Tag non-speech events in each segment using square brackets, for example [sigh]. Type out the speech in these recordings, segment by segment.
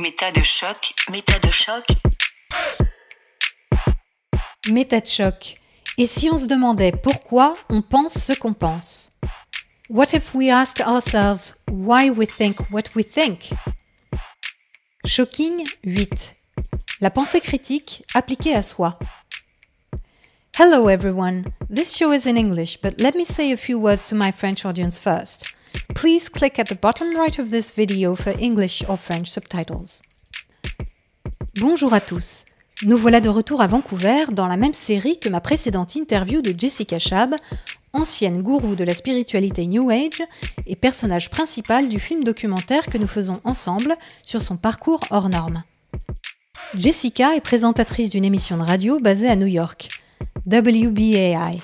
Méta de choc, méta de choc. Méta de choc. Et si on se demandait pourquoi on pense ce qu'on pense? What if we asked ourselves why we think what we think? Shocking 8. La pensée critique appliquée à soi. Hello everyone. This show is in English, but let me say a few words to my French audience first. Please click at the bottom right of this video for English or French subtitles. Bonjour à tous. Nous voilà de retour à Vancouver dans la même série que ma précédente interview de Jessica Shab, ancienne gourou de la spiritualité New Age et personnage principal du film documentaire que nous faisons ensemble sur son parcours hors norme. Jessica est présentatrice d'une émission de radio basée à New York, WBAI,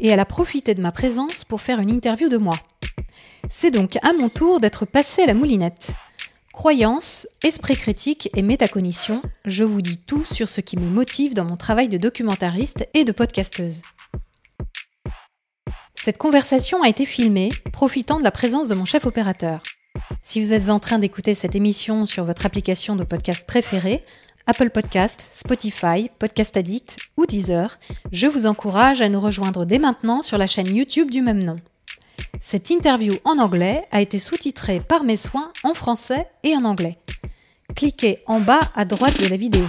et elle a profité de ma présence pour faire une interview de moi. C'est donc à mon tour d'être passée à la moulinette. Croyance, esprit critique et métacognition, je vous dis tout sur ce qui me motive dans mon travail de documentariste et de podcasteuse. Cette conversation a été filmée, profitant de la présence de mon chef opérateur. Si vous êtes en train d'écouter cette émission sur votre application de podcast préférée, Apple Podcast, Spotify, Podcast Addict ou Deezer, je vous encourage à nous rejoindre dès maintenant sur la chaîne YouTube du même nom. Cette interview en anglais a été sous-titrée par mes soins en français et en anglais. Cliquez en bas à droite de la vidéo.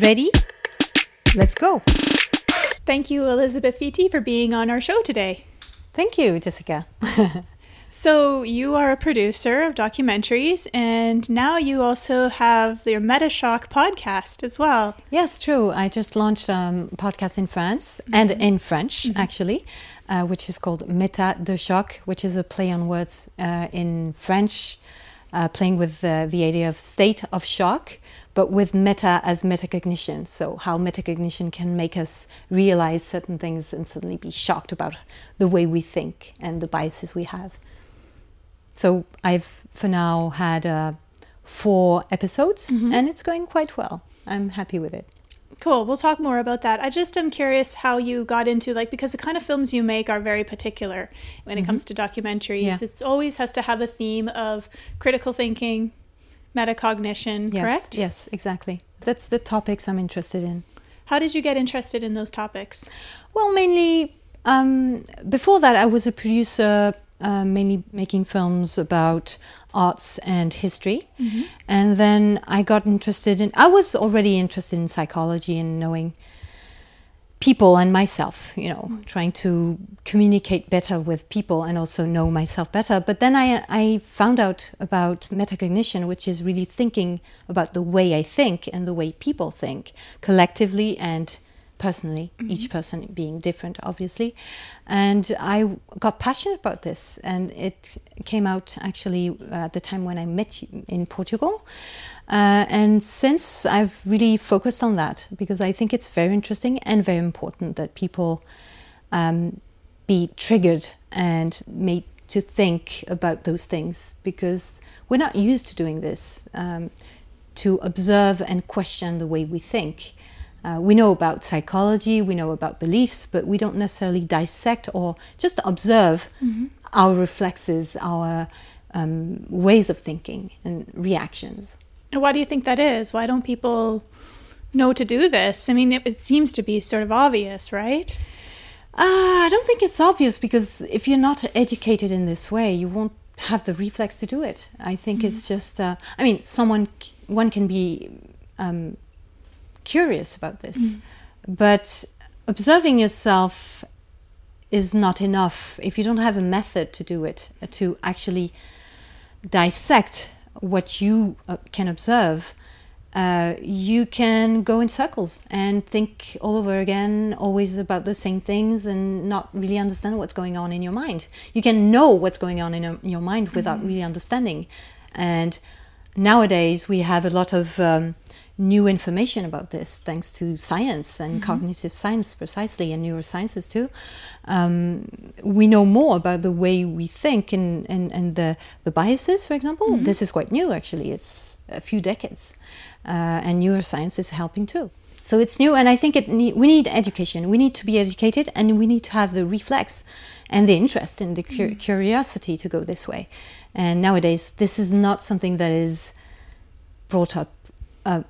Ready? Let's go! Thank you, Elisabeth Feytit, for being on our show today. Thank you, Jessica. [laughs] So, you are a producer of documentaries, and now you also have your Metashock podcast as well. yes, true. I just launched a um, podcast in France and in French, actually, uh, which is called Méta de Choc, which is a play on words uh, in French, uh, playing with the, the idea of state of shock, but with meta as metacognition. So, how metacognition can make us realize certain things and suddenly be shocked about the way we think and the biases we have. So, I've for now had uh, four episodes and it's going quite well. I'm happy with it. Cool. We'll talk more about that. I just am curious how you got into like because the kind of films you make are very particular when it comes to documentaries. Yeah. It's always has to have a theme of critical thinking, metacognition, Yes, correct? Yes, exactly. That's the topics I'm interested in. How did you get interested in those topics? Well, mainly um, before that, I was a producer, uh, mainly making films about arts and history. And then I got interested in, I was already interested in psychology and knowing people and myself, you know, trying to communicate better with people and also know myself better. But then I, I found out about metacognition, which is really thinking about the way I think and the way people think collectively and personally, each person being different, obviously. And I got passionate about this, and it came out actually at the time when I met you in Portugal. Uh, and since I've really focused on that because I think it's very interesting and very important that people um, be triggered and made to think about those things because we're not used to doing this um, to observe and question the way we think. Uh, we know about psychology, we know about beliefs, but we don't necessarily dissect or just observe our reflexes, our um, ways of thinking and reactions. And Why do you think that is? Why don't people know to do this? I mean, it, it seems to be sort of obvious, right? Uh, I don't think it's obvious because if you're not educated in this way, you won't have the reflex to do it. I think it's just, uh, I mean, someone, one can be um, curious about this, but observing yourself is not enough if you don't have a method to do it, uh, to actually dissect what you uh, can observe. Uh, you can go in circles and think all over again, always about the same things, and not really understand what's going on in your mind. You can know what's going on in, your- in your mind without really understanding. And nowadays, we have a lot of um, new information about this thanks to science and cognitive science, precisely, and neurosciences too. Um, we know more about the way we think and, and, and the, the biases, for example. This is quite new, actually. It's a few decades. Uh, and neuroscience is helping too. So it's new, and I think it need, we need education. We need to be educated, and we need to have the reflex and the interest and the cu- curiosity to go this way. And nowadays, this is not something that is brought up uh,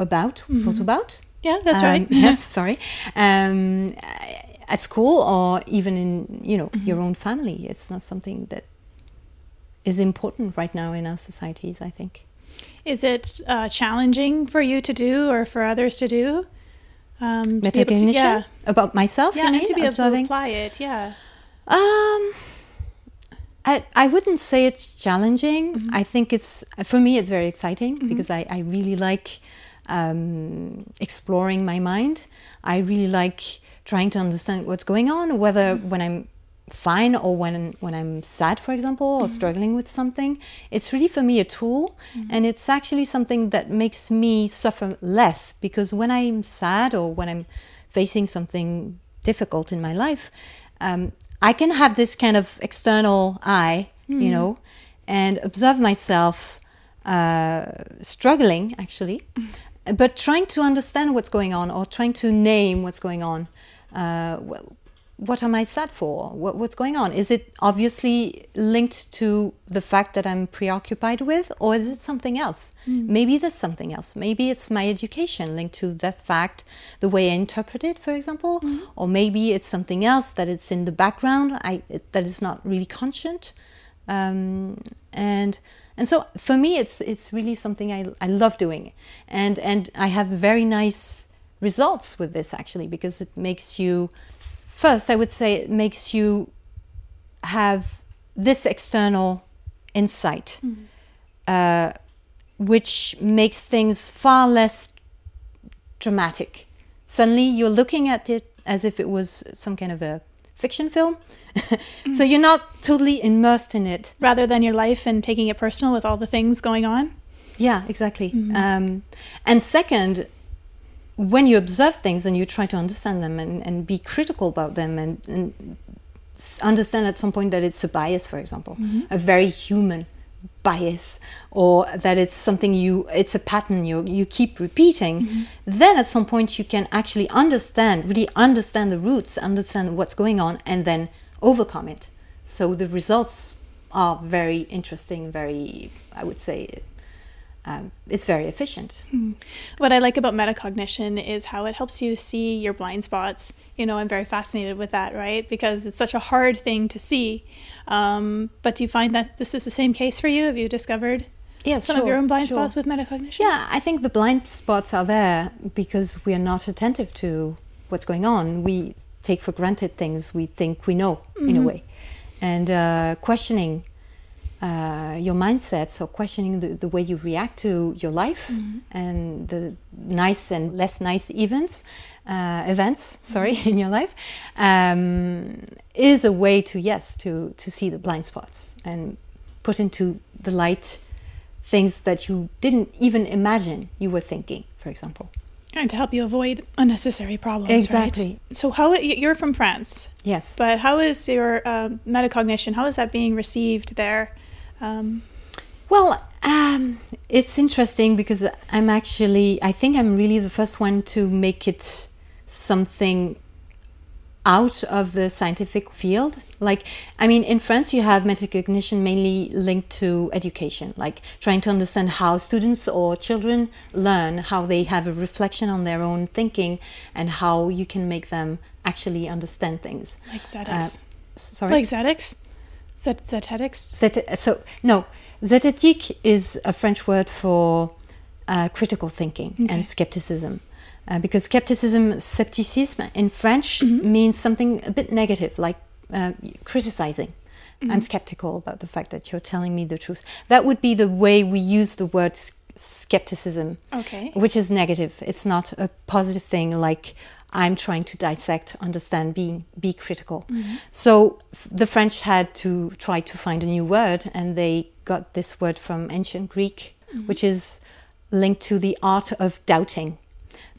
about brought about. Yeah, that's Um, right. [laughs] yes, [laughs] sorry. Um, at school or even in you know Mm-hmm. your own family, it's not something that is important right now in our societies. I think. Is it uh, challenging for you to do or for others to do? Um, to be able to- yeah, about myself. yeah, you and to be able observing? to apply it. Yeah. Um, I, I wouldn't say it's challenging. Mm-hmm. I think it's, for me, it's very exciting because I, I really like um, exploring my mind. I really like trying to understand what's going on, whether Mm-hmm. when I'm fine or when when I'm sad, for example, or struggling with something. It's really for me a tool, and it's actually something that makes me suffer less because when I'm sad or when I'm facing something difficult in my life, um, I can have this kind of external eye, you know, and observe myself uh, struggling actually, [laughs] but trying to understand what's going on or trying to name what's going on. Uh, what am I sad for? What, what's going on? Is it obviously linked to the fact that I'm preoccupied with, or is it something else? Maybe there's something else. Maybe it's my education linked to that fact, the way I interpret it, for example, or maybe it's something else that it's in the background, I, that is not really conscient. Um, and and so for me, it's it's really something I, I love doing, and and I have very nice results with this actually because it makes you first I would say it makes you have this external insight, uh, which makes things far less dramatic. Suddenly, you're looking at it as if it was some kind of a fiction film. [laughs] so you're not totally immersed in it. Rather than your life and taking it personal with all the things going on. Yeah, exactly. Mm-hmm. Um, and second, when you observe things and you try to understand them and, and be critical about them and, and understand at some point that it's a bias, for example, mm-hmm. a very human bias, or that it's something you, it's a pattern you, you keep repeating, mm-hmm. then at some point you can actually understand, really understand the roots, understand what's going on, and then overcome it. So the results are very interesting, very, I would say, um, it's very efficient. What I like about metacognition is how it helps you see your blind spots. You know, I'm very fascinated with that, right? Because it's such a hard thing to see. Um, but do you find that this is the same case for you? Have you discovered Yes, some of your own blind sure. spots with metacognition? Yeah, I think the blind spots are there because we are not attentive to what's going on. We take for granted things we think we know in a way. And uh, questioning uh, your mindsets or questioning the, the way you react to your life and the nice and less nice events, uh, events, sorry, [laughs] in your life, um, is a way to, yes, to, to see the blind spots and put into the light things that you didn't even imagine you were thinking, for example. And to help you avoid unnecessary problems. Exactly. Right? So, how you're from France, Yes. but how is your um metacognition? How is that being received there? Um, Well, um, it's interesting because I'm actually, I think I'm really the first one to make it something out of the scientific field. Like, I mean, in France, you have metacognition mainly linked to education, like trying to understand how students or children learn, how they have a reflection on their own thinking, and how you can make them actually understand things. like Uh, sorry? like Zetics? Zet- Zetics? Zet- so no, zététique is a French word for uh, critical thinking Okay. and skepticism. Uh, because skepticism, scepticisme in French Mm-hmm. means something a bit negative, like uh, criticizing. Mm-hmm. I'm skeptical about the fact that you're telling me the truth. That would be the way we use the word skepticism, Okay. which is negative. It's not a positive thing like I'm trying to dissect, understand, be, be critical. So the French had to try to find a new word, and they got this word from ancient Greek, which is linked to the art of doubting.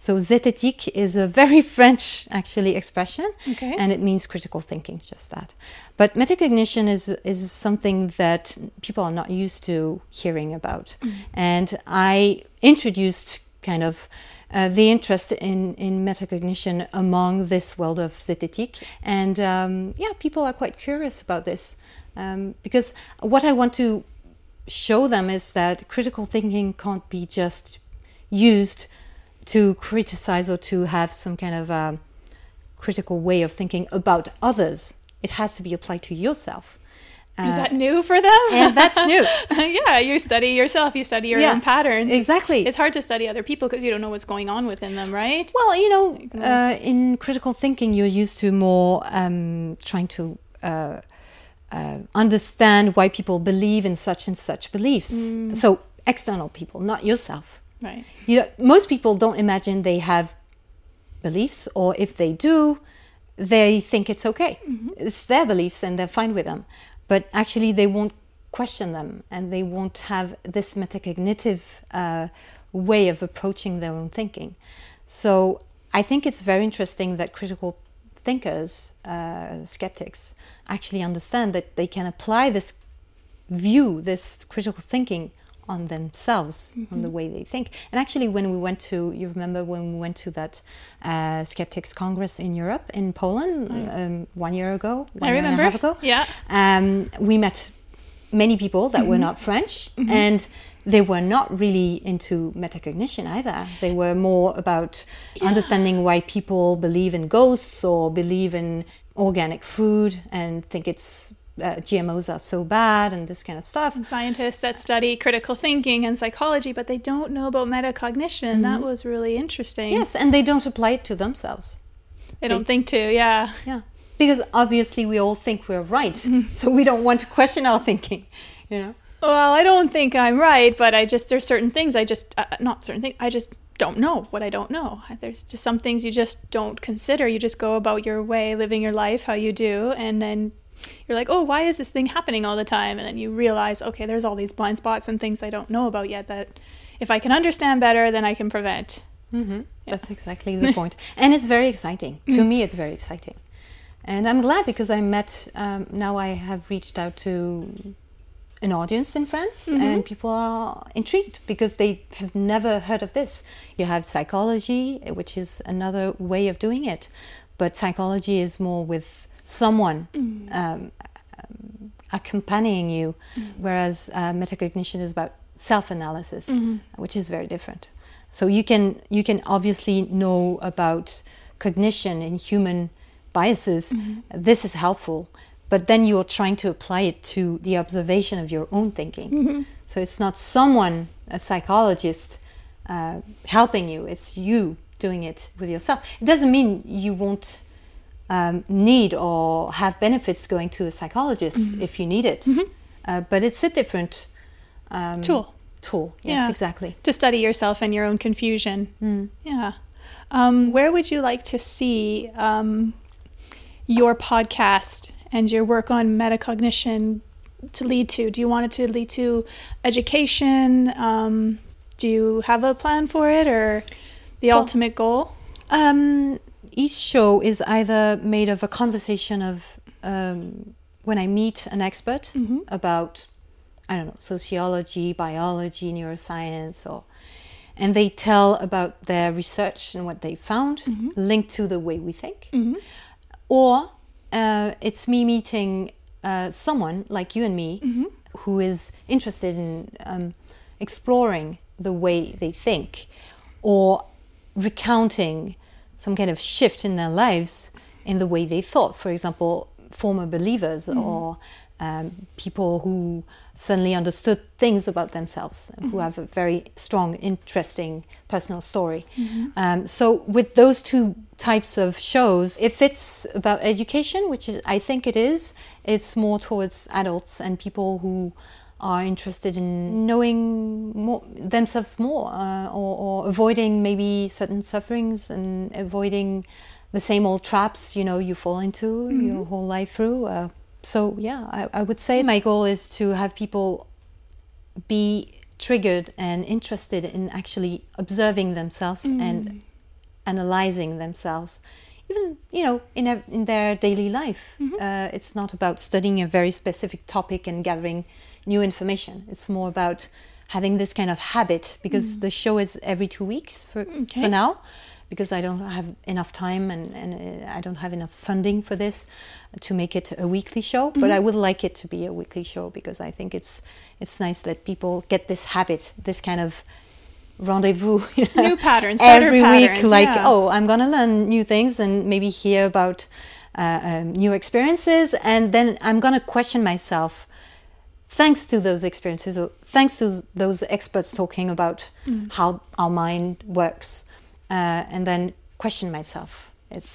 So zététique is a very [laughs] French actually expression, Okay. and it means critical thinking, just that. But metacognition is is something that people are not used to hearing about, and I introduced kind of uh, the interest in in metacognition among this world of zététique, and um, yeah, people are quite curious about this um, because what I want to show them is that critical thinking can't be just used to criticize or to have some kind of a critical way of thinking about others. It has to be applied to yourself. Is that new for them? and that's new. [laughs] yeah, you study yourself, you study your Yeah, own patterns. exactly. It's hard to study other people because you don't know what's going on within them, right? Well, you know, uh, in critical thinking, you're used to more um, trying to uh, uh, understand why people believe in such and such beliefs. So, external people, not yourself. Right. You know, most people don't imagine they have beliefs, or if they do, they think it's okay. It's their beliefs and they're fine with them. But actually, they won't question them and they won't have this metacognitive uh, way of approaching their own thinking. So I think it's very interesting that critical thinkers, uh, skeptics, actually understand that they can apply this view, this critical thinking on themselves, on the way they think. And actually, when we went to, you remember when we went to that uh, Skeptics Congress in Europe, in Poland, um, one year ago, one I year and a half ago, Yeah. um, we met many people that were not French, and they were not really into metacognition either. They were more about understanding why people believe in ghosts or believe in organic food and think it's uh, GMOs are so bad and this kind of stuff. Scientists that study critical thinking and psychology, but they don't know about metacognition. That was really interesting. Yes, and they don't apply it to themselves. They don't think to, yeah. Yeah. Because obviously we all think we're right. [laughs] So we don't want to question our thinking, you know? Well, I don't think I'm right, but I just there's certain things I just uh, not certain things I just don't know what I don't know. There's just some things you just don't consider. You just go about your way, living your life how you do, and then you're like, "Oh, why is this thing happening all the time?" And then you realize, "Okay, there's all these blind spots and things I don't know about yet that if I can understand better, then I can prevent." hmm That's exactly the [laughs] point. And it's very exciting. To me, it's very exciting. And I'm glad because I met, um, now I have reached out to an audience in France and people are intrigued because they have never heard of this. You have psychology, which is another way of doing it, but psychology is more with someone um, um, accompanying you, whereas uh, metacognition is about self-analysis, which is very different. So you can you can obviously know about cognition and human biases. This is helpful, but then you're trying to apply it to the observation of your own thinking. So it's not someone, a psychologist, uh, helping you. It's you doing it with yourself. It doesn't mean you won't um, need or have benefits going to a psychologist if you need it, uh, but it's a different um, Tool. Tool, yes, Yeah. exactly. to study yourself and your own confusion. Yeah. Um, where would you like to see um, your podcast and your work on metacognition to lead to? Do you want it to lead to education? Um, do you have a plan for it or the ultimate goal? Um, each show is either made of a conversation of um, when I meet an expert about, I don't know, sociology, biology, neuroscience, or and they tell about their research and what they found linked to the way we think, or uh, it's me meeting uh, someone like you and me who is interested in um, exploring the way they think or recounting some kind of shift in their lives in the way they thought. For example, former believers or um, people who suddenly understood things about themselves, who have a very strong, interesting personal story. Um, so, with those two types of shows, if it's about education, which is, I think it is, it's more towards adults and people who are interested in knowing more, themselves more uh, or, or avoiding maybe certain sufferings and avoiding the same old traps you know you fall into your whole life through uh, so yeah I, I would say my goal is to have people be triggered and interested in actually observing themselves and analyzing themselves even you know in, a, in their daily life. Uh, it's not about studying a very specific topic and gathering new information it's more about having this kind of habit because the show is every two weeks for, Okay. for now because I don't have enough time and, and uh, I don't have enough funding for this to make it a weekly show. But I would like it to be a weekly show because I think it's it's nice that people get this habit, this kind of rendezvous [laughs] you know, New patterns, better every week patterns, like yeah. oh i'm gonna learn new things and maybe hear about uh, um, new experiences and then i'm gonna question myself thanks to those experiences or thanks to those experts talking about Mm. how our mind works uh, and then question myself it's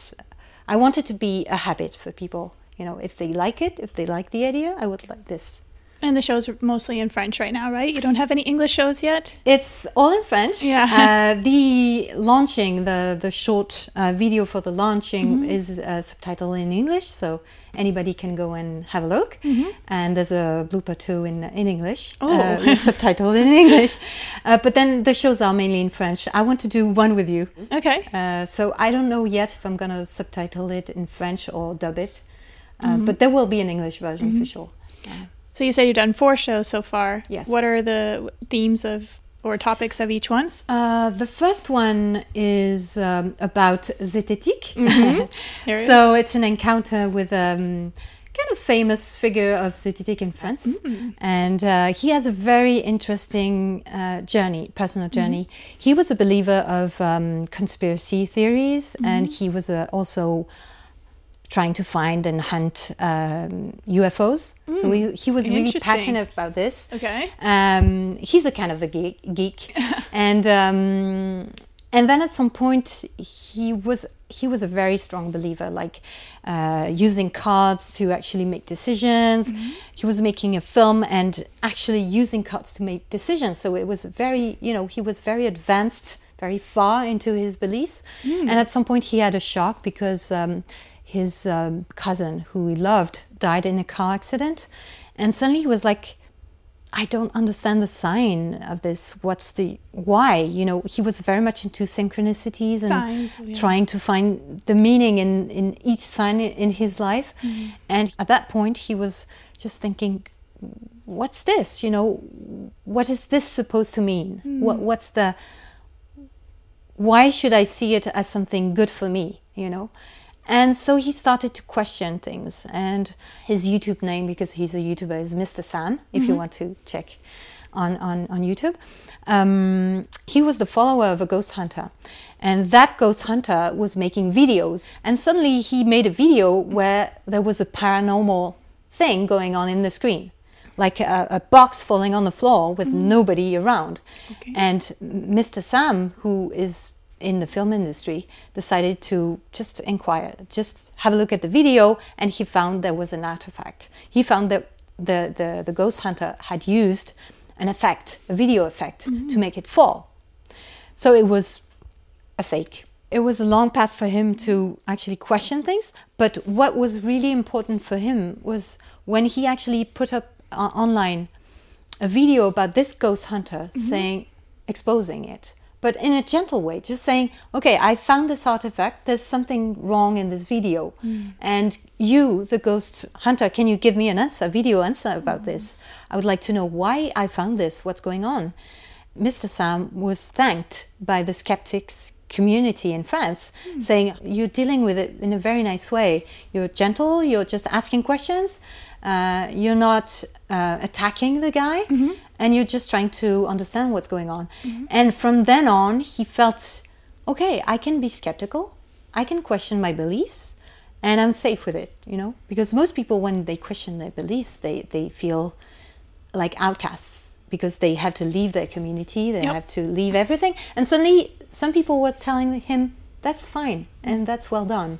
i want it to be a habit for people you know if they like it if they like the idea i would like this And the shows are mostly in French right now, right? You don't have any English shows yet? It's all in French. Yeah. Uh, the launching, the the short uh, video for the launching is uh, subtitled in English, so anybody can go and have a look. And there's a blooper too in in English. Oh. uh, [laughs] subtitled in English. Uh, but then the shows are mainly in French. I want to do one with you. Okay. Uh, so I don't know yet if I'm gonna subtitle it in French or dub it. Uh, But there will be an English version for sure. So you said you've done four shows so far. Yes. What are the themes of or topics of each one? Uh, the first one is um, about. There it [laughs] so it's an encounter with um, kind of famous figure of Zététique in France, and uh, he has a very interesting uh, journey, personal journey. He was a believer of um, conspiracy theories, and he was uh, also trying to find and hunt um, UFOs. So he, he was really passionate about this. Okay. Um, he's a kind of a geek, geek. [laughs] and um, and then at some point he was he was a very strong believer, like uh, using cards to actually make decisions. He was making a film and actually using cards to make decisions. So it was very, you know, he was very advanced, very far into his beliefs. And at some point he had a shock because um, his um, cousin, who he loved, died in a car accident, and suddenly he was like I don't understand the sign of this. What's the why? You know, he was very much into synchronicities and Signs, yeah. trying to find the meaning in, in each sign in his life. Mm-hmm. And at that point, he was just thinking, what's this? You know, what is this supposed to mean? Mm. What, what's the, why should I see it as something good for me? You know? And so he started to question things. And his YouTube name, because he's a YouTuber, is Mr. Sam, if you want to check on, on, on YouTube. Um, he was the follower of a ghost hunter. And that ghost hunter was making videos. And suddenly he made a video where there was a paranormal thing going on in the screen. Like a, a box falling on the floor with nobody around. Okay. And Mr. Sam, who is in the film industry, decided to just inquire, just have a look at the video, and he found there was an artifact. He found that the, the, the ghost hunter had used an effect, a video effect, to make it fall. So it was a fake. It was a long path for him to actually question things. But what was really important for him was when he actually put up uh, online a video about this ghost hunter saying, exposing it, but in a gentle way, just saying, okay, I found this artifact, there's something wrong in this video. And you, the ghost hunter, can you give me an answer, video answer about this? I would like to know why I found this, what's going on. Mr. Sam was thanked by the skeptics community in France, saying, You're dealing with it in a very nice way. You're gentle, you're just asking questions, uh, you're not uh, attacking the guy, and you're just trying to understand what's going on. Mm-hmm. And from then on, he felt, Okay, I can be skeptical, I can question my beliefs. And I'm safe with it, you know, because most people, when they question their beliefs, they, they feel like outcasts because they have to leave their community, they Yep. have to leave everything. And suddenly, some people were telling him, that's fine and mm-hmm. that's well done.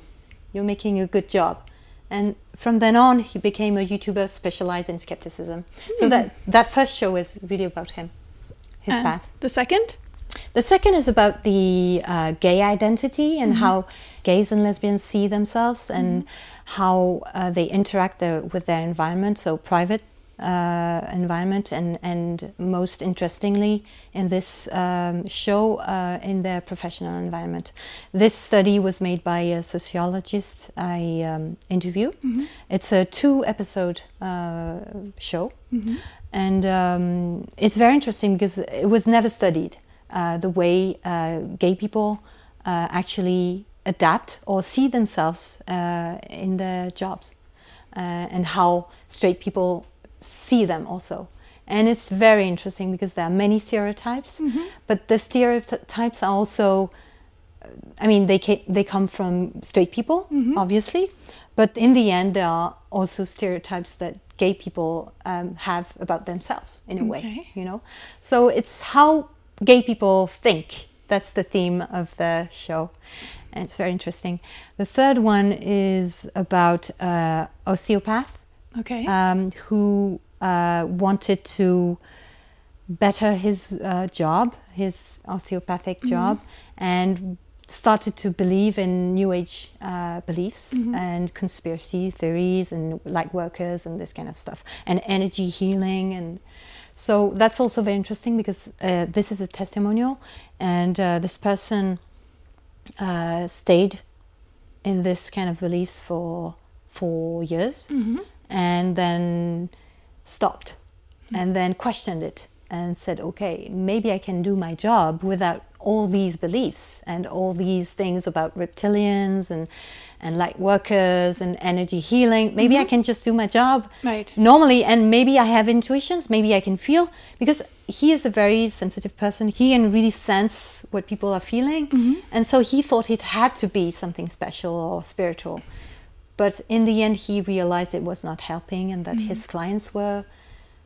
You're making a good job. And from then on, he became a YouTuber specialized in skepticism. So that, that first show is really about him, his And path. The second? The second is about the uh, gay identity and how gays and lesbians see themselves and how uh, they interact their, with their environment, so private uh, environment, and, and most interestingly in this um, show, uh, in their professional environment. This study was made by a sociologist I um, interview. It's a two episode uh, show. And um, it's very interesting because it was never studied uh, the way uh, gay people uh, actually adapt or see themselves uh, in their jobs uh, and how straight people see them also. And it's very interesting because there are many stereotypes, but the stereotypes are also, I mean, they, ca- they come from straight people, obviously, but in the end, there are also stereotypes that gay people um, have about themselves in a way, you know? So it's how gay people think. That's the theme of the show. And it's very interesting. The third one is about uh, osteopath Okay. um, who uh, wanted to better his uh, job, his osteopathic job, and started to believe in New Age uh, beliefs and conspiracy theories and light workers and this kind of stuff, and energy healing. And so that's also very interesting because uh, this is a testimonial, and uh, this person uh, stayed in this kind of beliefs for four years and then stopped hmm. and then questioned it and said okay maybe i can do my job without all these beliefs and all these things about reptilians and and light workers and energy healing. Maybe i mm-hmm. can just do my job Right. normally and maybe i have intuitions. Maybe i can feel because he is a very sensitive person. He can really sense what people are feeling. Mm-hmm. And so he thought it had to be something special or spiritual but in the end he realized it was not helping and that his mm-hmm. clients were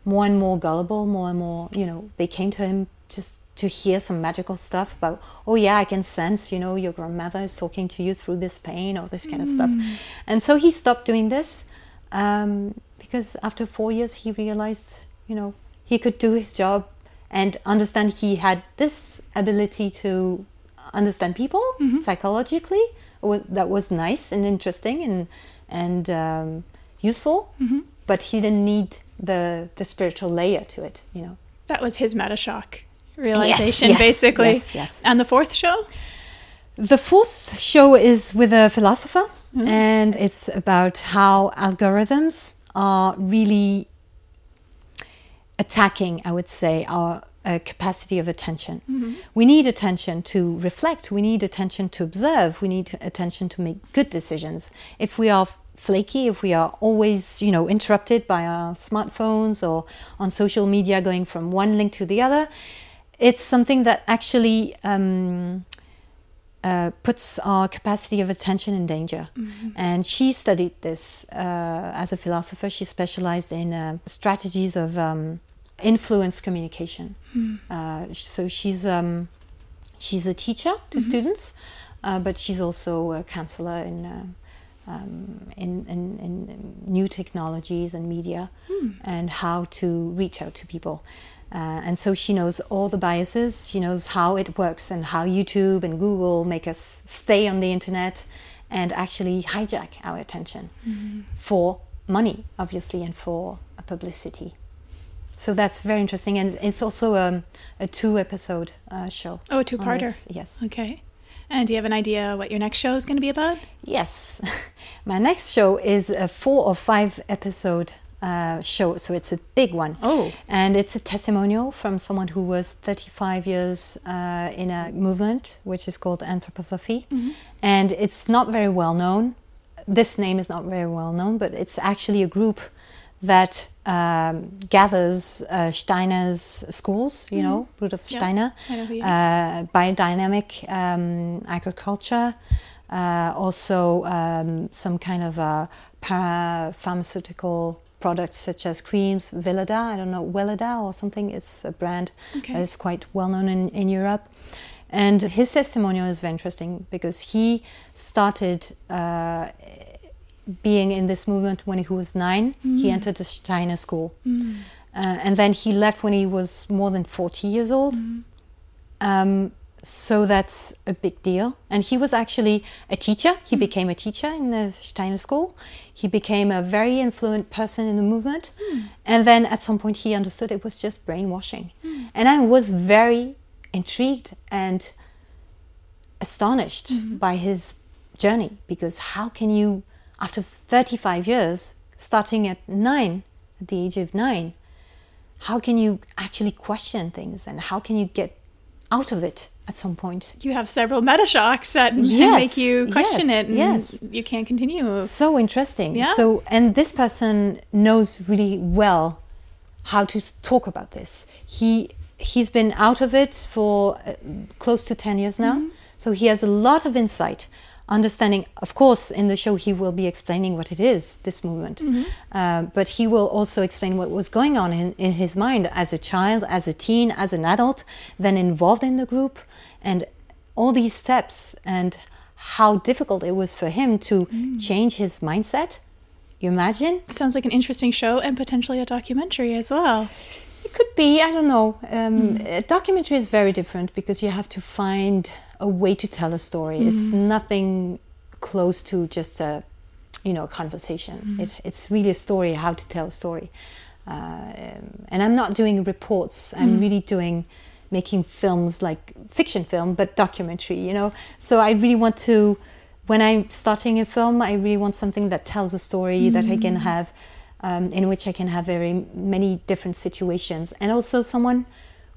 more and more gullible more and more you know they came to him just to hear some magical stuff about oh yeah i can sense you know your grandmother is talking to you through this pain or this kind of stuff. Mm. And so he stopped doing this um, because after four years he realized you know he could do his job and understand he had this ability to understand people mm-hmm. psychologically. wa- that was nice and interesting and and um, useful but he didn't need the the spiritual layer to it you know that was his meta shock realization, yes, basically. yes, yes. And the fourth show? The fourth show is with a philosopher, and it's about how algorithms are really attacking, I would say, our uh, capacity of attention. We need attention to reflect, we need attention to observe, we need attention to make good decisions. If we are flaky, if we are always, you know, interrupted by our smartphones or on social media going from one link to the other, it's something that actually um, uh, puts our capacity of attention in danger. And she studied this uh, as a philosopher. She specialized in uh, strategies of um, influence communication. Uh, so she's um, she's a teacher to students, uh, but she's also a counselor in. Uh, um, in, in, in new technologies and media and how to reach out to people. Uh, and so she knows all the biases, she knows how it works and how YouTube and Google make us stay on the internet and actually hijack our attention for money, obviously, and for publicity. So that's very interesting. And it's also um, a two episode uh, show. Oh, a two-parter. Yes. Okay. And do you have an idea what your next show is going to be about? Yes, [laughs] my next show is a four or five episode uh, show, so it's a big one. Oh. and it's a testimonial from someone who was 35 years uh, in a movement which is called anthroposophy, and it's not very well known. This name is not very well known, but it's actually a group that um, gathers uh, Steiner's schools, you know, Rudolf Yeah, Steiner, I know who he is. uh, biodynamic um, agriculture, uh, also um, some kind of uh, parapharmaceutical products such as creams, Veleda, I don't know, Weleda or something. It's a brand Okay. that is quite well known in, in Europe. And his testimonial is very interesting because he started uh, being in this movement when he was nine. He mm. entered the Steiner school. Mm. Uh, and then he left when he was more than 40 years old. Mm. Um, so that's a big deal. And he was actually a teacher. He became a teacher in the Steiner school. He became a very influent person in the movement. And then at some point he understood it was just brainwashing. And I was very intrigued and astonished mm-hmm. by his journey because how can you, after 35 years, starting at nine, at the age of nine, how can you actually question things and how can you get out of it at some point. You have several meta shocks that [laughs] Yes, make you question yes, it, and yes. you can't continue. So interesting. Yeah. So, and this person knows really well how to talk about this. He he's been out of it for uh, close to 10 years now. So he has a lot of insight, understanding. Of course, in the show he will be explaining what it is, this movement. Uh, but he will also explain what was going on in, in his mind as a child, as a teen, as an adult, then involved in the group and all these steps and how difficult it was for him to change his mindset. You imagine? Sounds like an interesting show and potentially a documentary as well. It could be, I don't know. Um, A documentary is very different because you have to find a way to tell a story. It's nothing close to just a, you know, conversation. It, it's really a story, how to tell a story. Uh, um, and I'm not doing reports. I'm really doing making films like fiction film, but documentary. You know, so I really want to. When I'm starting a film, I really want something that tells a story that I can have um, in which I can have very many different situations, and also someone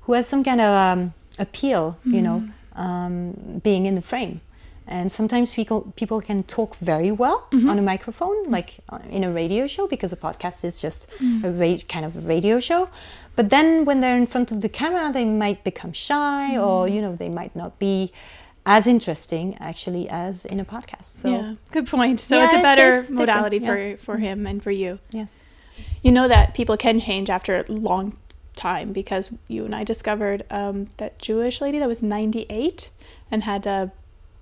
who has some kind of um, appeal, you know, um, being in the frame. And sometimes people people can talk very well on a microphone, like uh, in a radio show, because a podcast is just a ra- kind of a radio show. But then when they're in front of the camera, they might become shy, or you know, they might not be as interesting actually as in a podcast. So yeah, good point. So Yeah, it's a better it's different, modality yeah. for for him and for you. yes. You know that people can change after a long time because you and I discovered um, that Jewish lady that was 98 and had uh,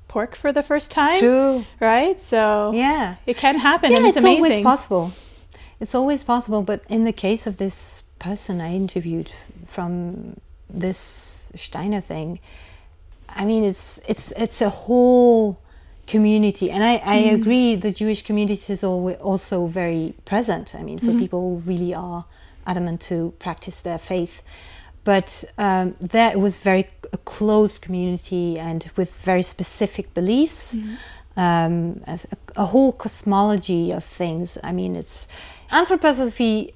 pork for the first time. True. Right? So Yeah. it can happen yeah, it's, it's, always possible. It's always possible. But in the case of this person I interviewed from this Steiner thing, I mean, it's it's it's a whole community, and I, I Mm-hmm. agree. The Jewish community is also very present. I mean, for Mm-hmm. people who really are adamant to practice their faith. But um, there it was very a close community and with very specific beliefs, um, as a, a whole cosmology of things. I mean, it's anthroposophy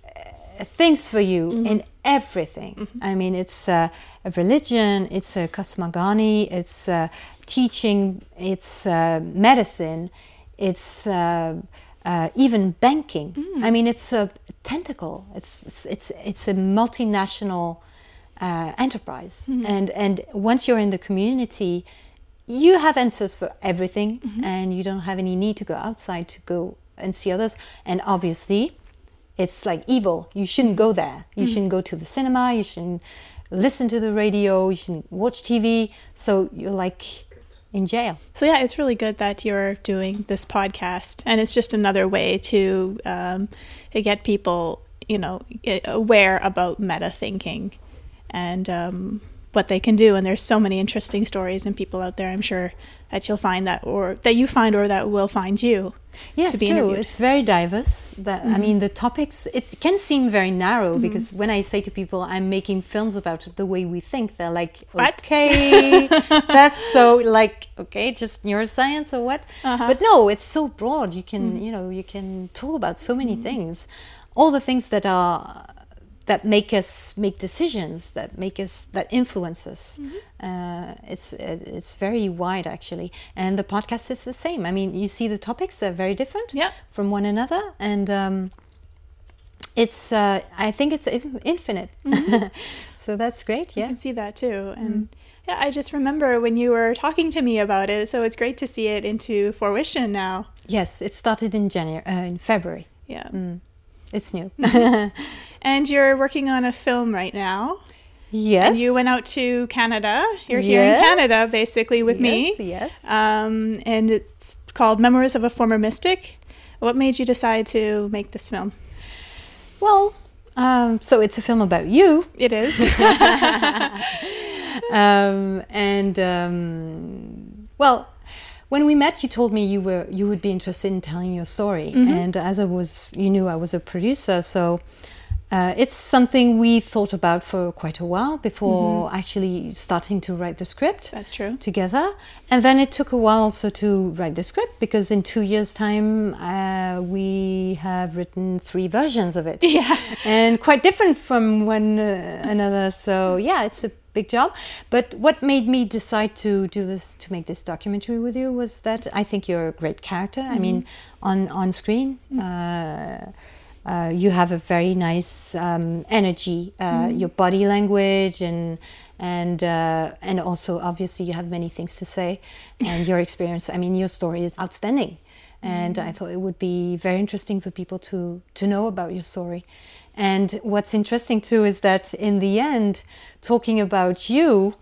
uh, thinks for you in everything. I mean, it's uh, a religion, it's a cosmogony, it's uh, teaching, it's uh, medicine, it's uh, even banking. I mean, it's a tentacle. It's it's it's, a multinational uh, enterprise, and and once you're in the community. You have answers for everything, and you don't have any need to go outside to go and see others. And obviously, it's like evil. You shouldn't go there. You shouldn't go to the cinema. You shouldn't listen to the radio. You shouldn't watch TV. So you're like in jail. So yeah, it's really good that you're doing this podcast, and it's just another way to um, get people, you know, aware about meta thinking and um, what they can do. And there's so many interesting stories and people out there. I'm sure that you'll find that, or that you find, or that will find you. Yes, to be true. It's very diverse. That I mm-hmm. mean, the topics it can seem very narrow mm-hmm. because when I say to people I'm making films about the way we think, they're like, What? "Okay, [laughs] that's so like okay, just neuroscience or what?" Uh-huh. But no, it's so broad. You can mm. you know you can talk about so many mm. things, all the things that are that make us make decisions that make us that influence us. Uh, it's it's very wide actually. And the podcast is the same. I mean you see the topics they're very different Yeah. from one another. And um, it's uh, i think it's in- infinite. [laughs] So that's great I yeah. can see that too. And yeah, I just remember when you were talking to me about it. So it's great to see it into fruition now. yes it started in january uh, in february. Yeah. it's new [laughs] And you're working on a film right now. yes And you went out to Canada. You're here in Canada, basically, with me. yes, yes Um, and it's called Memoirs of a Former Mystic. What made you decide to make this film? well um, so it's a film about you It is. [laughs] um, and um, well, when we met, you told me you were you would be interested in telling your story, and as I was, you knew I was a producer, so. Uh, it's something we thought about for quite a while before actually starting to write the script That's true. together. And then it took a while also to write the script because in two years' time uh, we have written three versions of it. [laughs] Yeah. And quite different from one uh, another. So yeah, it's a big job. But what made me decide to do this, to make this documentary with you, was that I think you're a great character. I mean, on on screen. Uh, uh, you have a very nice um, energy, uh, your body language, and and uh, and also obviously you have many things to say, and your [laughs] experience. I mean, your story is outstanding, and I thought it would be very interesting for people to to know about your story. And what's interesting too is that in the end, talking about you,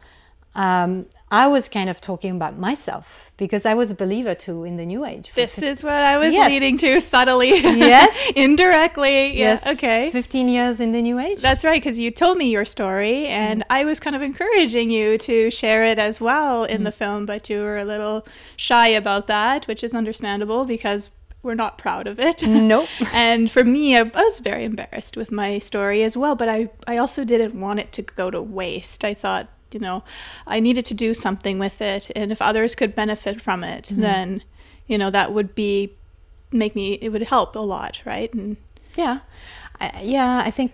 um, I was kind of talking about myself because I was a believer too in the New Age. This is what I was Yes. leading to subtly. Yes. [laughs] Indirectly. Yeah. Yes, Okay. 15 years in the New Age. That's right, because you told me your story, and Mm-hmm. I was kind of encouraging you to share it as well in the Mm-hmm. film, but you were a little shy about that, which is understandable because we're not proud of it. Nope. [laughs] and for me, I, I was very embarrassed with my story as well, but I, I also didn't want it to go to waste. I thought, you know, I needed to do something with it, and if others could benefit from it, Mm-hmm. then, you know, that would be make me it would help a lot, right? And Yeah. I, yeah, I think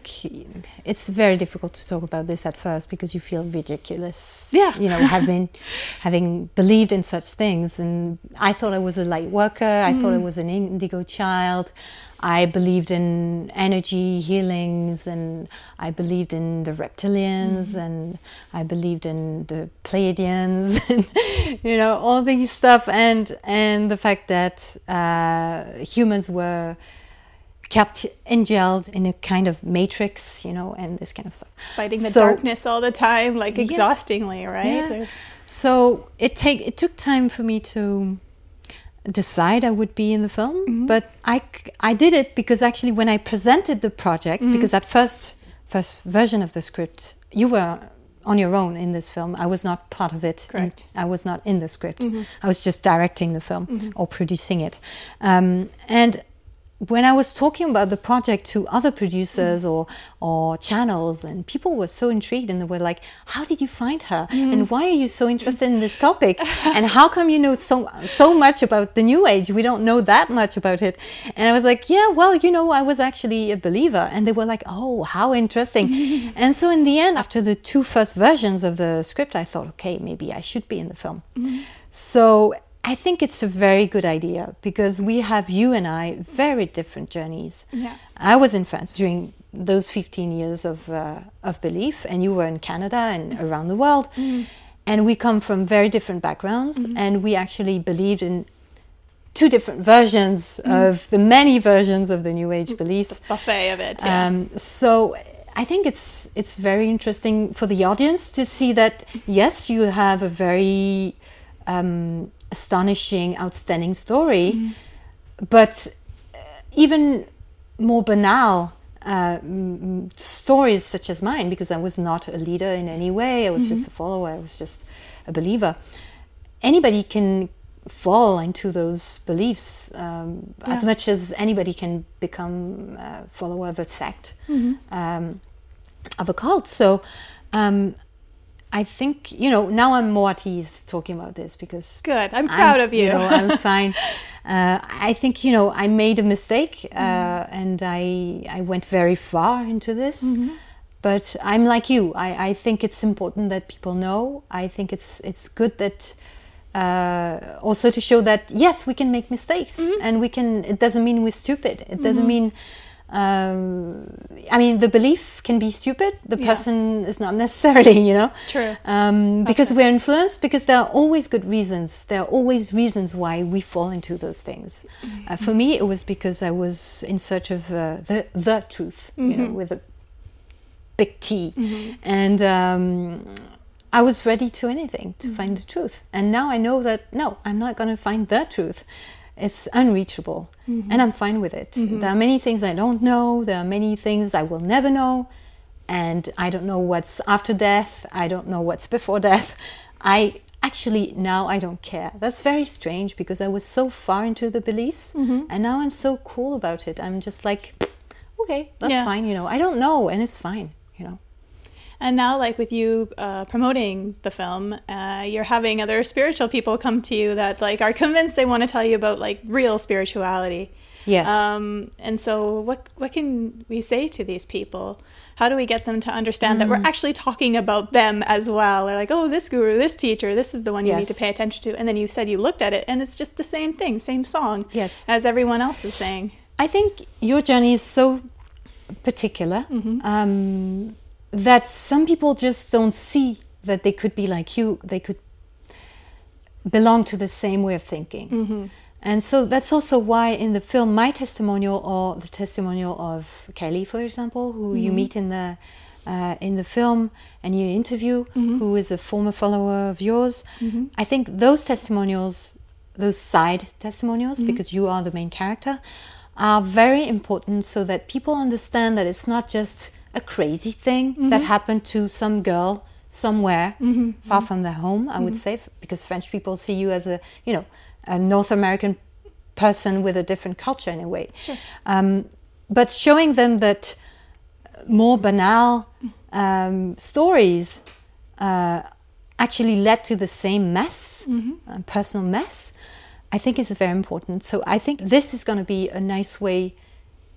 it's very difficult to talk about this at first because you feel ridiculous. Yeah. You know, having [laughs] having believed in such things, and I thought I was a light worker. I thought I was an indigo child. I believed in energy healings, and I believed in the reptilians, and I believed in the Pleiadians, [laughs] and you know all these stuff, and and the fact that uh, humans were kept enjailed in a kind of matrix, you know, and this kind of stuff. fighting the So- darkness all the time, like Yeah. exhaustingly, right? Yeah. There's- So it take it took time for me to decide I would be in the film, Mm-hmm. but I I did it because actually when I presented the project, Mm-hmm. because at first first version of the script you were on your own in this film. I was not part of it. Correct. I was not in the script. I was just directing the film or producing it. Um, and when I was talking about the project to other producers mm. or or channels, and people were so intrigued, and they were like, "How did you find her? Mm. And why are you so interested in this topic? and how come you know so so much about the New Age? We don't know that much about it." And I was like, "Yeah, well, you know, I was actually a believer," and they were like, "Oh, how interesting!" [laughs] and so in the end, after the two first versions of the script, I thought, "Okay, maybe I should be in the film." Mm-hmm. So I think it's a very good idea because we have you and I very different journeys. Yeah. I was in France during those 15 years of, uh, of belief, and you were in Canada and around the world. And we come from very different backgrounds, and we actually believed in two different versions of the many versions of the New Age beliefs. The buffet of it. Yeah. Um, so I think it's it's very interesting for the audience to see that yes, you have a very um, astonishing, outstanding story, but uh, even more banal uh, mm, mm, stories such as mine, because I was not a leader in any way. I was just a follower. I was just a believer. Anybody can fall into those beliefs um, as much as anybody can become a follower of a sect, um, of a cult. So. Um, I think you know now I'm more at ease talking about this because Good. I'm proud of you. know, I'm [laughs] fine. Uh, I think you know I made a mistake uh, and I I went very far into this. But I'm like you. I, I think it's important that people know. I think it's it's good that uh, also to show that yes we can make mistakes and we can. It doesn't mean we're stupid. It doesn't mean. Um, I mean, the belief can be stupid. The Yeah. person is not necessarily, you know. True. Um, because we're influenced, because there are always good reasons. There are always reasons why we fall into those things. Uh, for me, it was because I was in search of uh, the the truth, you know, with a big T, and um, I was ready to anything to find the truth. And now I know that no, I'm not going to find the truth. It's unreachable, mm-hmm. and I'm fine with it. Mm-hmm. There are many things I don't know. There are many things I will never know, and I don't know what's after death. I don't know what's before death. I actually now I don't care. That's very strange because I was so far into the beliefs, mm-hmm. and now I'm so cool about it. I'm just like, okay, that's Yeah. fine. You know, I don't know, and it's fine. And now, like with you uh, promoting the film, uh, you're having other spiritual people come to you that like are convinced they want to tell you about like real spirituality. Yes. Um, and so, what what can we say to these people? How do we get them to understand that Mm. we're actually talking about them as well? They're like, oh, this guru, this teacher, this is the one you need to pay attention to. And then you said you looked at it, and it's just the same thing, same song Yes. as everyone else is saying. I think your journey is so particular um, that some people just don't see that they could be like you. They could belong to the same way of thinking. Mm-hmm. And so that's also why in the film, my testimonial or the testimonial of Kelly, for example, who you mm-hmm. meet in the uh, in the film and you interview, mm-hmm. who is a former follower of yours, I think those testimonials, those side testimonials, because you are the main character, are very important so that people understand that it's not just a crazy thing that happened to some girl somewhere far from their home i would say because french people see you as a you know a north american person with a different culture in a way. Sure. um, but showing them that more banal um, stories uh, actually led to the same mess, uh, personal mess, I think is very important. So I think this is going to be a nice way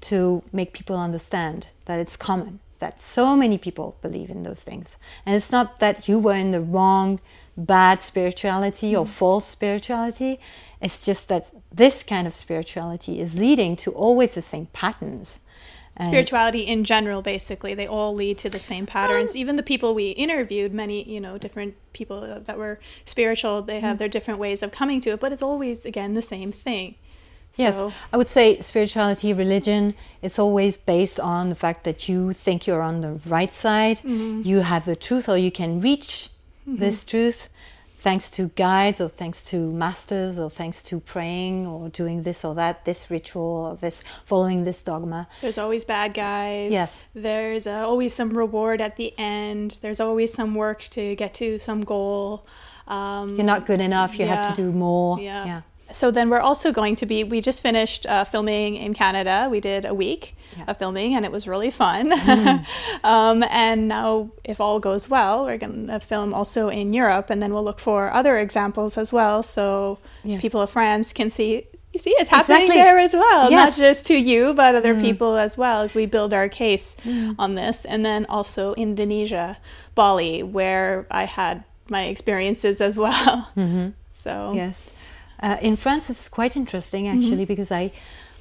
to make people understand that it's common, that so many people believe in those things. And it's not that you were in the wrong, bad spirituality or false spirituality. It's just that this kind of spirituality is leading to always the same patterns. And- spirituality in general basically they all lead to the same patterns even the people we interviewed many you know different people that were spiritual they Mm. have their different ways of coming to it but it's always again the same thing Yes, So- I would say spirituality, religion, it's always based on the fact that you think you're on the right side, Mm-hmm. you have the truth, or you can reach this truth thanks to guides, or thanks to masters, or thanks to praying, or doing this or that, this ritual, or this following this dogma. There's always bad guys. Yes. There's uh, always some reward at the end. There's always some work to get to some goal. Um, You're not good enough. You have to do more. Yeah. So then we're also going to be, we just finished uh, filming in Canada. We did a week Yeah. of filming and it was really fun. [laughs] um, and now, if all goes well, we're going to film also in Europe and then we'll look for other examples as well. So Yes. people of France can see. You see, it's happening Exactly. there as well, Yes. not just to you, but other people as well as we build our case on this. And then also Indonesia, Bali, where I had my experiences as well. [laughs] So Yes. Uh, in France, it's quite interesting mm-hmm. actually because I,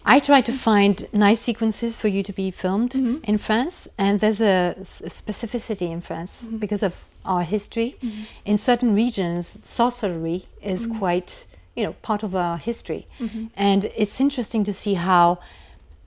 I try to find nice sequences for you to be filmed mm-hmm. in France, and there's a specificity in France mm-hmm. because of our history. In certain regions, sorcery is quite, you know, part of our history, and it's interesting to see how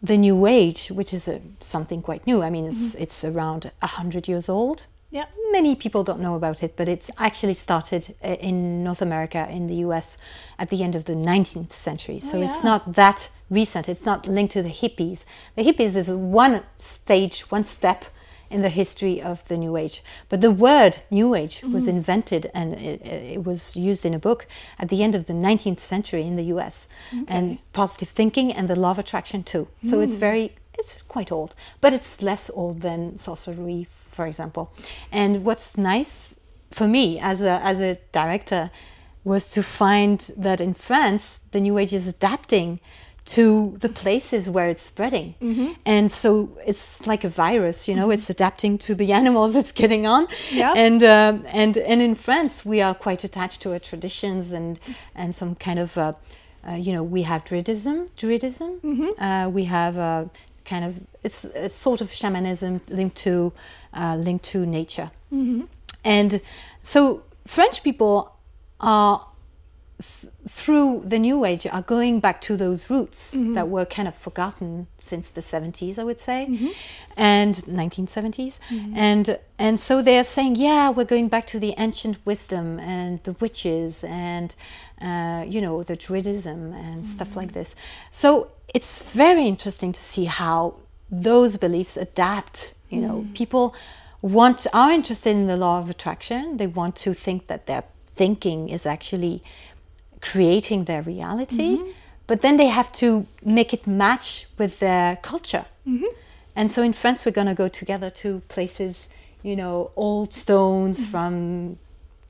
the New Age, which is a, something quite new. I mean, it's it's around a hundred years old yeah. many people don't know about it, but it's actually started uh, in North America, in the US, at the end of the 19th century. So it's yeah. not that recent. It's not linked to the hippies. The hippies is one stage, one step in the history of the New Age. But the word New Age was invented and it, it was used in a book at the end of the 19th century in the US. And positive thinking and the law of attraction too. So it's very, it's quite old, but it's less old than sorcery, for example. And what's nice for me as a, as a director was to find that in France, the New Age is adapting to the places where it's spreading. And so it's like a virus, you know, it's adapting to the animals [laughs] it's getting on. Yeah. And, um and, and in France, we are quite attached to our traditions and, and some kind of, uh, uh, you know, we have Druidism, Druidism. Uh, we have uh, kind of, it's a sort of shamanism linked to, uh, linked to nature. Mm-hmm. And so French people are th- through the new age are going back to those roots mm-hmm. that were kind of forgotten since the 70s i would say mm-hmm. and 1970s and and so they're saying yeah we're going back to the ancient wisdom and the witches and uh, you know the druidism and stuff like this. So it's very interesting to see how those beliefs adapt you know. Mm. People want are interested in the law of attraction. They want to think that their thinking is actually creating their reality, mm-hmm. but then they have to make it match with their culture. Mm-hmm. And so in France, we're going to go together to places, you know, old stones mm-hmm. from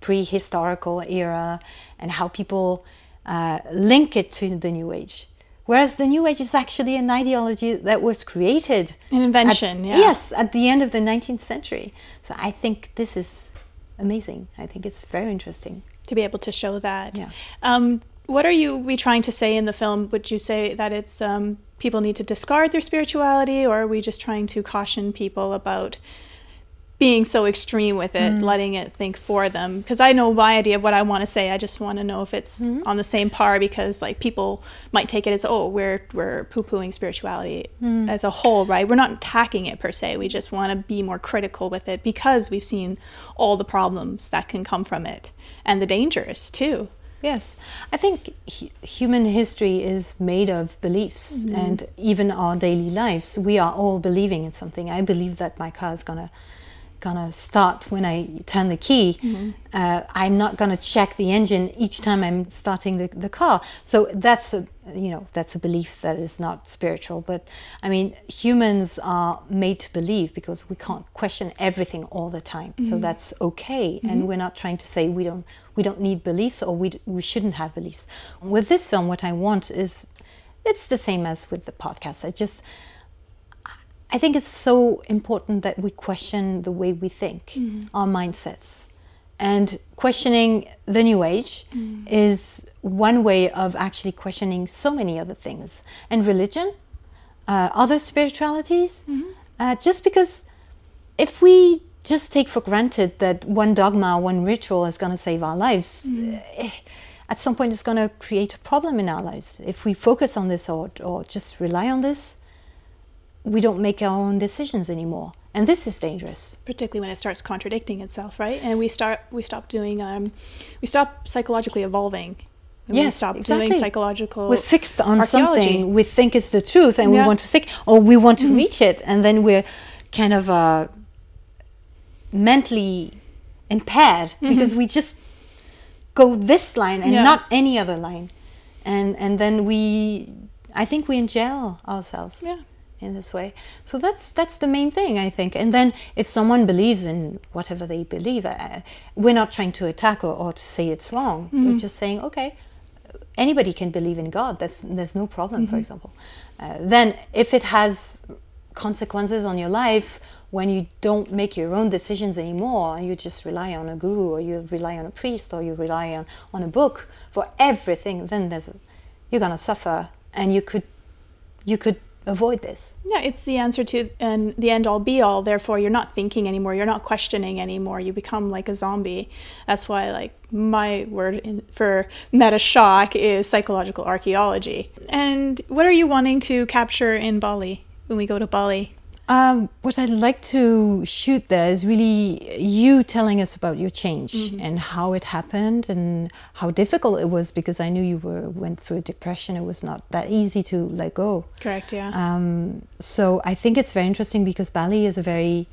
prehistorical era and how people uh, link it to the new age. Whereas the New Age is actually an ideology that was created. An invention, at, yeah. Yes, at the end of the 19th century. So I think this is amazing. I think it's very interesting. To be able to show that. Yeah. Um, what are you we trying to say in the film? Would you say that it's um, people need to discard their spirituality, or are we just trying to caution people about being so extreme with it, mm. letting it think for them? Because I know my idea of what I want to say. I just want to know if it's mm-hmm. on the same par because like people might take it as oh we're we're poo pooing spirituality mm. as a whole, right? We're not attacking it per se. We just want to be more critical with it because we've seen all the problems that can come from it and the dangers too. Yes, I think hu- human history is made of beliefs, mm-hmm. and even our daily lives, we are all believing in something. I believe that my car is gonna gonna start when I turn the key. Mm-hmm. Uh, I'm not gonna check the engine each time I'm starting the, the car. So that's a you know that's a belief that is not spiritual. But I mean, humans are made to believe because we can't question everything all the time. So mm-hmm. that's okay, and mm-hmm. we're not trying to say we don't we don't need beliefs or we d- we shouldn't have beliefs. With this film, what I want is it's the same as with the podcast. I just I think it's so important that we question the way we think, our mindsets. And questioning the new age is one way of actually questioning so many other things. And religion, uh, other spiritualities, uh, just because if we just take for granted that one dogma, one ritual is going to save our lives, eh, at some point it's going to create a problem in our lives. If we focus on this or, or just rely on this, we don't make our own decisions anymore. And this is dangerous. particularly when it starts contradicting itself, right? And we start we stop doing um, we stop psychologically evolving. And we Yes, stop exactly. doing psychological. We're fixed on something. We think it's the truth and we Yeah. Mm-hmm. want to stick, or we want to reach it, and then we're kind of uh, mentally impaired because we just go this line and Mm-hmm. Yeah. not any other line, and and then we, I think we enjail ourselves. Yeah. In this way, so that's that's the main thing I think. And then if someone believes in whatever they believe, uh, we're not trying to attack or, or to say it's wrong. Mm-hmm. We're just saying, okay, anybody can believe in God. That's there's no problem. Mm-hmm. For example, uh, then if it has consequences on your life when you don't make your own decisions anymore, and you just rely on a guru or you rely on a priest or you rely on, on a book for everything. Then there's you're gonna suffer, and you could you could avoid this. Yeah, it's the answer to and the end all be all. Therefore, you're not thinking anymore. You're not questioning anymore. You become like a zombie. That's why, like my word in, for meta shock is psychological archaeology. And what are you wanting to capture in Bali when we go to Bali? Um, what I'd like to shoot there is really you telling us about your change and how it happened and how difficult it was because I knew you were went through depression. It was not that easy to let go. Correct. Yeah. Um, so I think it's very interesting because Bali is a very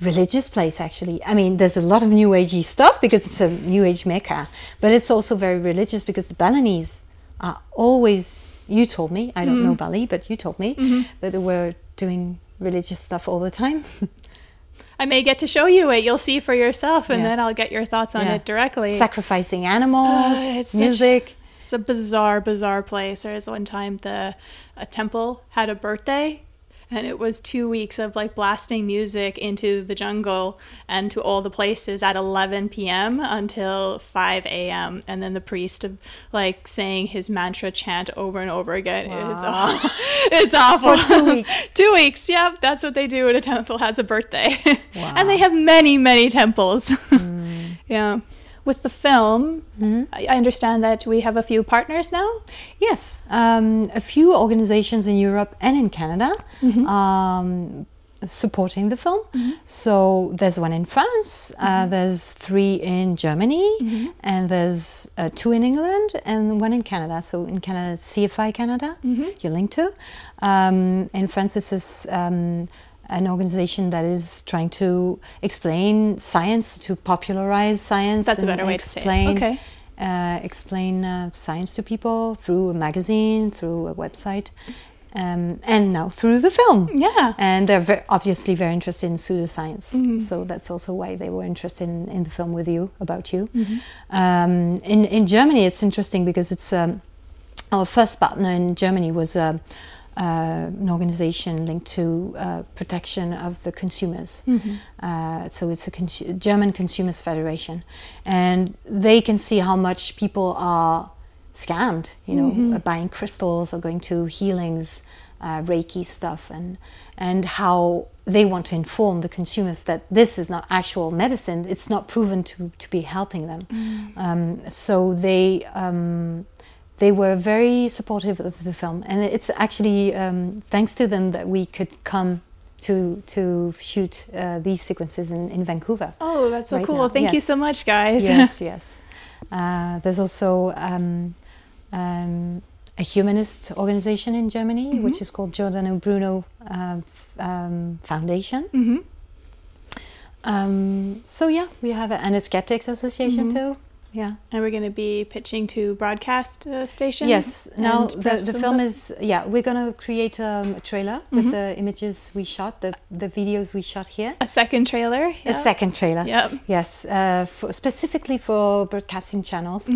religious place actually. I mean, there's a lot of new agey stuff because it's a new age mecca, but it's also very religious because the Balinese are always. You told me I don't know Bali, but you told me that they were doing religious stuff all the time. [laughs] I may get to show you it. You'll see for yourself, and Yeah. then I'll get your thoughts on Yeah. it directly. Sacrificing animals, Ah, it's such- music. It's a bizarre, bizarre place. There was one time the a temple had a birthday, and it was two weeks of like blasting music into the jungle and to all the places at 11 p.m. until 5 a.m. And then the priest of like saying his mantra chant over and over again. It's awful. [laughs] It's awful. For two weeks. [laughs] two weeks. Yep, that's what they do when a temple has a birthday. Wow. [laughs] and they have many, many temples. Mm. yeah. With the film, I I understand that we have a few partners now. Yes, um, a few organizations in Europe and in Canada um, supporting the film. So there's one in France, uh, there's three in Germany, and there's uh, two in England and one in Canada. So in Canada, it's CFI Canada, you're linked to. Um, in France, this um, an organization that is trying to explain science, to popularize science. That's a better way to say it. explain Okay. uh, explain uh, science to people through a magazine, through a website, um, and now through the film. Yeah. And they're ve- obviously very interested in pseudoscience. So that's also why they were interested in, in the film with you, about you. Um, in, in Germany, it's interesting because it's. Um, our first partner in Germany was uh, uh, an organization linked to uh, protection of the consumers. Uh, so it's a consu- German Consumers Federation, and they can see how much people are scammed. You know, uh, buying crystals or going to healings, uh, Reiki stuff, and and how they want to inform the consumers that this is not actual medicine. It's not proven to to be helping them. Um, so they. Um, they were very supportive of the film, and it's actually um, thanks to them that we could come to to shoot uh, these sequences in, in Vancouver. Oh, that's so Right cool. now, Thank you so much, guys. yes, [laughs] yes. Uh, there's also um, um, a humanist organization in Germany, which is called Giordano Bruno uh, um, Foundation. Mhm. Um, so yeah, we have a, and a skeptics association too. Yeah. And we're going to be pitching to broadcast uh, stations. Yes. Now the, the film is yeah. We're gonna create um, a trailer with the images we shot, the the videos we shot here. a second trailer. A second trailer. Yep. Yes, uh, for, specifically for broadcasting channels,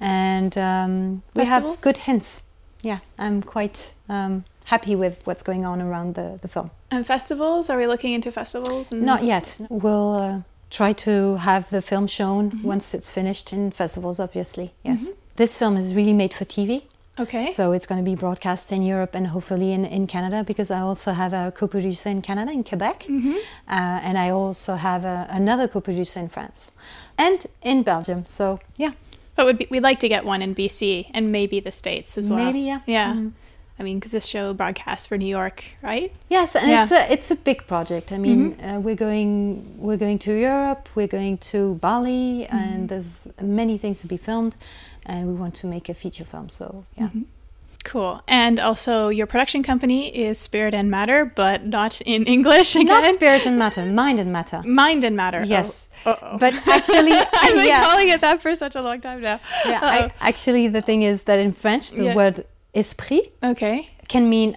and um, we have good hints. Yeah, I'm quite um, happy with what's going on around the, the film. And festivals? Are we looking into festivals? And Not yet. We'll uh, try to have the film shown once it's finished in festivals. Obviously, yes. This film is really made for TV. Okay. So it's going to be broadcast in Europe and hopefully in, in Canada because I also have a co-producer in Canada, in Quebec, uh, and I also have a, another co-producer in France and in Belgium. So yeah, But would be, we'd like to get one in BC and maybe the States as well. Maybe, yeah. Yeah. Mhm. I mean, because this show broadcasts for New York, right? yes, and Yeah. it's a it's a big project. I mean, mm-hmm. uh, we're going we're going to Europe, we're going to Bali, and mm-hmm. there's many things to be filmed, and we want to make a feature film. So yeah. Mm-hmm. Cool. And also, your production company is Spirit and Matter, but not in [laughs] English again. Not spirit and matter, mind and matter. Mind and Matter. Oh, yes, Oh. But actually, [laughs] I've been yeah. calling it that for such a long time now. Yeah, I, actually, the thing is that in French, the Yeah. word esprit okay. can mean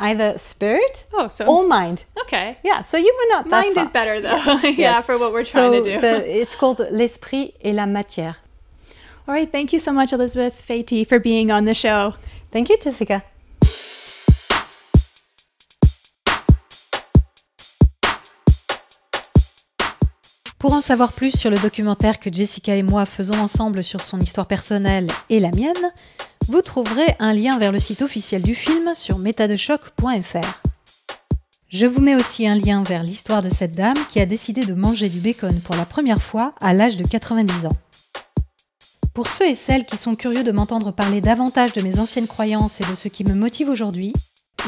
either spirit Oh, so or mind. okay. Yeah, so you were not that Mind far. is better though. [laughs] yeah, Yes. for what we're so trying to do. the- it's called l'esprit et la matière. All right. Thank you so much, Elizabeth Fati, for being on the show. Thank you, Jessica. Pour en savoir plus sur le documentaire que Jessica et moi faisons ensemble sur son histoire personnelle et la mienne, vous trouverez un lien vers le site officiel du film sur métadechoc.fr. Je vous mets aussi un lien vers l'histoire de cette dame qui a décidé de manger du bacon pour la première fois à l'âge de 90 ans. Pour ceux et celles qui sont curieux de m'entendre parler davantage de mes anciennes croyances et de ce qui me motive aujourd'hui,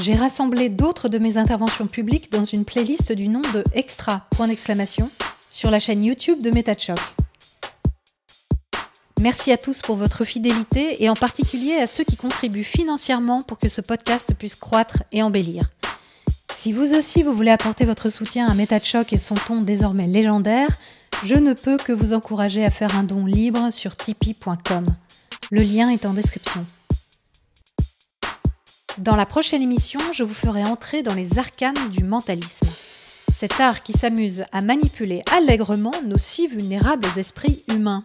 j'ai rassemblé d'autres de mes interventions publiques dans une playlist du nom de Extra sur la chaîne YouTube de MetaChoc. Merci à tous pour votre fidélité et en particulier à ceux qui contribuent financièrement pour que ce podcast puisse croître et embellir. Si vous aussi vous voulez apporter votre soutien à MetaChoc et son ton désormais légendaire, je ne peux que vous encourager à faire un don libre sur tipeee.com. Le lien est en description. Dans la prochaine émission, je vous ferai entrer dans les arcanes du mentalisme. Cet art qui s'amuse à manipuler allègrement nos si vulnérables esprits humains.